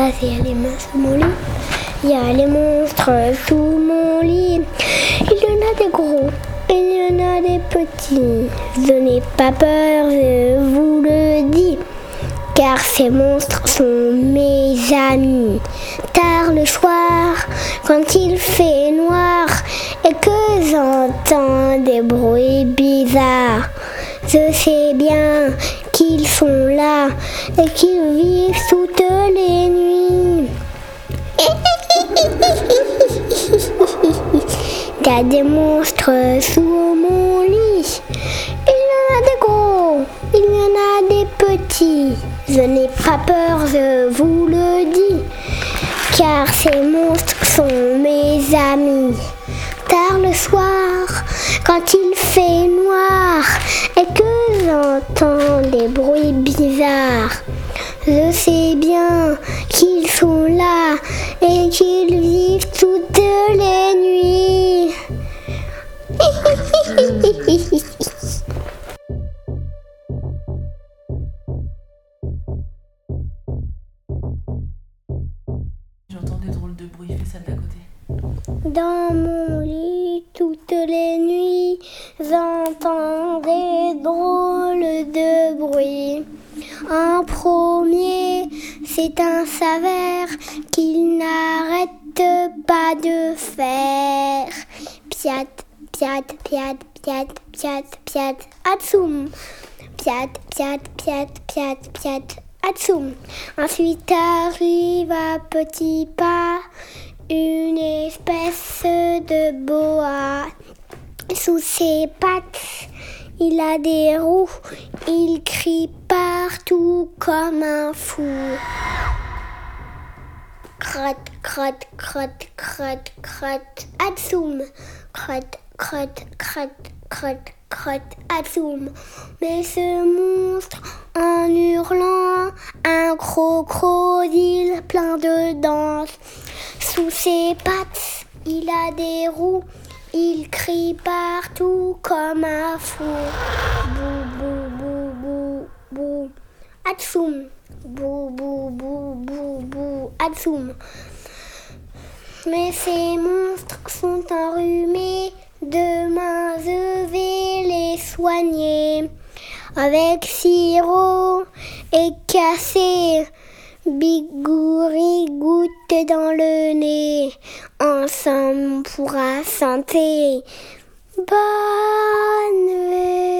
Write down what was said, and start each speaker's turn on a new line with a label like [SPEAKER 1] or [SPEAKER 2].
[SPEAKER 1] Ça, c'est les mains sous mon lit. Il y a les monstres sous mon lit. Il y en a des gros, il y en a des petits. Je n'ai pas peur, je vous le dis. Car ces monstres sont mes amis. Tard le soir, quand il fait noir et que j'entends des bruits bizarres, je sais bien qu'ils sont là et qu'ils vivent toutes les nuits. Y a des monstres sous mon lit. Il y en a des gros, il y en a des petits. Je n'ai pas peur, je vous le dis. Car ces monstres sont mes amis. Tard le soir, quand il fait noir et que j'entends des bruits bizarres, je sais bien qu'ils sont là et qu'ils vivent toutes
[SPEAKER 2] J'entends des drôles de bruits, fais de la côté.
[SPEAKER 1] Dans mon lit, toutes les nuits, j'entends des drôles de bruits. En premier, c'est un saveur qu'il n'arrête pas de faire. Piat, piat, piat, piat, piat, piat, atsum. Piat, piat, piat, piat, piat, atsum. Ensuite arrive à petits pas une espèce de boa. Sous ses pattes, il a des roues, il crie partout comme un fou. Crotte, crotte, crotte, crotte, crotte, atsum. Crotte, crotte, crotte, crotte, crotte, atsum. Mais ce monstre, en hurlant, un crocodile plein de danse. Sous ses pattes, il a des roues, il crie partout comme un fou. Bou, bou, bou, bou, bou. Atsum. Bou, bou, bou, bou, bou. Atsum. Mais ces monstres sont enrhumés. Demain, je vais Avec sirop et café. Bigouri goutte dans le nez. Ensemble, on pourra santé. Bonne nuit.